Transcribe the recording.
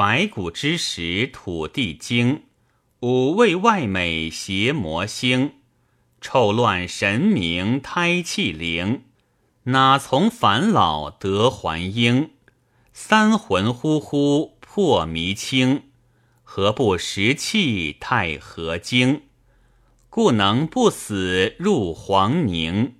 白骨之时土地精，五味外美邪魔星，臭乱神明胎气灵，哪从返老得还婴？三魂呼呼破迷清，何不食气太和精？故能不死入黄宁。